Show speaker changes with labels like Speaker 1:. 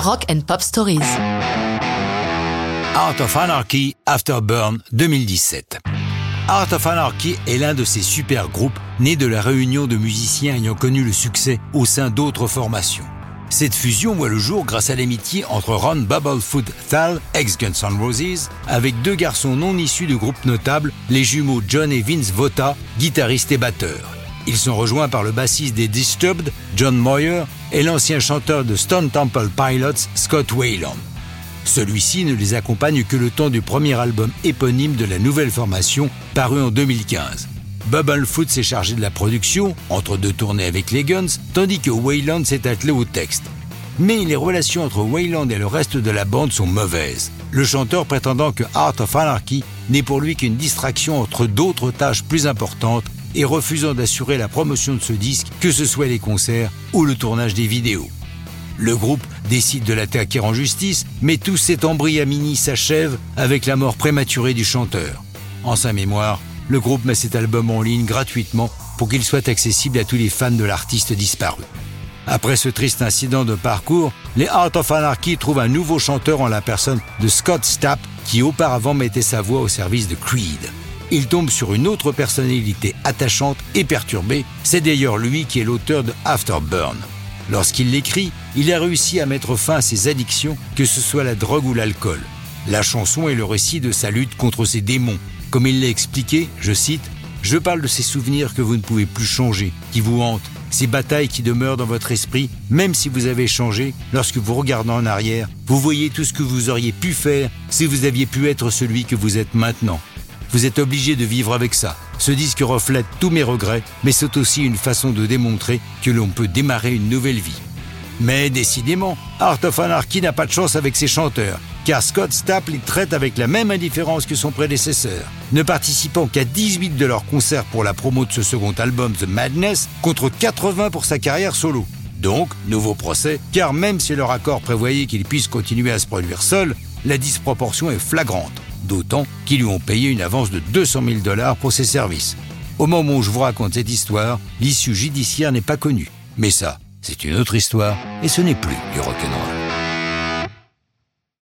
Speaker 1: Rock and Pop Stories.
Speaker 2: Art of Anarchy Afterburn 2017. Art of Anarchy est l'un de ces super groupes nés de la réunion de musiciens ayant connu le succès au sein d'autres formations. Cette fusion voit le jour grâce à l'amitié entre Ron Bubblefoot Thal, ex Guns N' Roses, avec deux garçons non issus de groupes notables, les jumeaux John et Vince Vota, guitaristes et batteurs. Ils sont rejoints par le bassiste des Disturbed, John Moyer, et l'ancien chanteur de Stone Temple Pilots, Scott Wayland. Celui-ci ne les accompagne que le temps du premier album éponyme de la nouvelle formation, paru en 2015. Bubblefoot s'est chargé de la production, entre deux tournées avec les Guns, tandis que Wayland s'est attelé au texte. Mais les relations entre Wayland et le reste de la bande sont mauvaises. Le chanteur prétendant que Art of Anarchy n'est pour lui qu'une distraction entre d'autres tâches plus importantes et refusant d'assurer la promotion de ce disque, que ce soit les concerts ou le tournage des vidéos. Le groupe décide de l'attaquer en justice, mais tout cet embryamini s'achève avec la mort prématurée du chanteur. En sa mémoire, le groupe met cet album en ligne gratuitement pour qu'il soit accessible à tous les fans de l'artiste disparu. Après ce triste incident de parcours, les Art of Anarchy trouvent un nouveau chanteur en la personne de Scott Stapp, qui auparavant mettait sa voix au service de Creed il tombe sur une autre personnalité attachante et perturbée. C'est d'ailleurs lui qui est l'auteur de Afterburn. Lorsqu'il l'écrit, il a réussi à mettre fin à ses addictions, que ce soit la drogue ou l'alcool. La chanson est le récit de sa lutte contre ses démons. Comme il l'a expliqué, je cite, Je parle de ces souvenirs que vous ne pouvez plus changer, qui vous hantent, ces batailles qui demeurent dans votre esprit, même si vous avez changé, lorsque vous regardez en arrière, vous voyez tout ce que vous auriez pu faire si vous aviez pu être celui que vous êtes maintenant. Vous êtes obligé de vivre avec ça. Ce disque reflète tous mes regrets, mais c'est aussi une façon de démontrer que l'on peut démarrer une nouvelle vie. Mais décidément, Art of Anarchy n'a pas de chance avec ses chanteurs, car Scott Stapp les traite avec la même indifférence que son prédécesseur, ne participant qu'à 18 de leurs concerts pour la promo de ce second album The Madness, contre 80 pour sa carrière solo. Donc, nouveau procès, car même si leur accord prévoyait qu'il puisse continuer à se produire seul, la disproportion est flagrante d'autant qu'ils lui ont payé une avance de 200 000 dollars pour ses services. Au moment où je vous raconte cette histoire, l'issue judiciaire n'est pas connue. Mais ça, c'est une autre histoire, et ce n'est plus du rock'n'roll.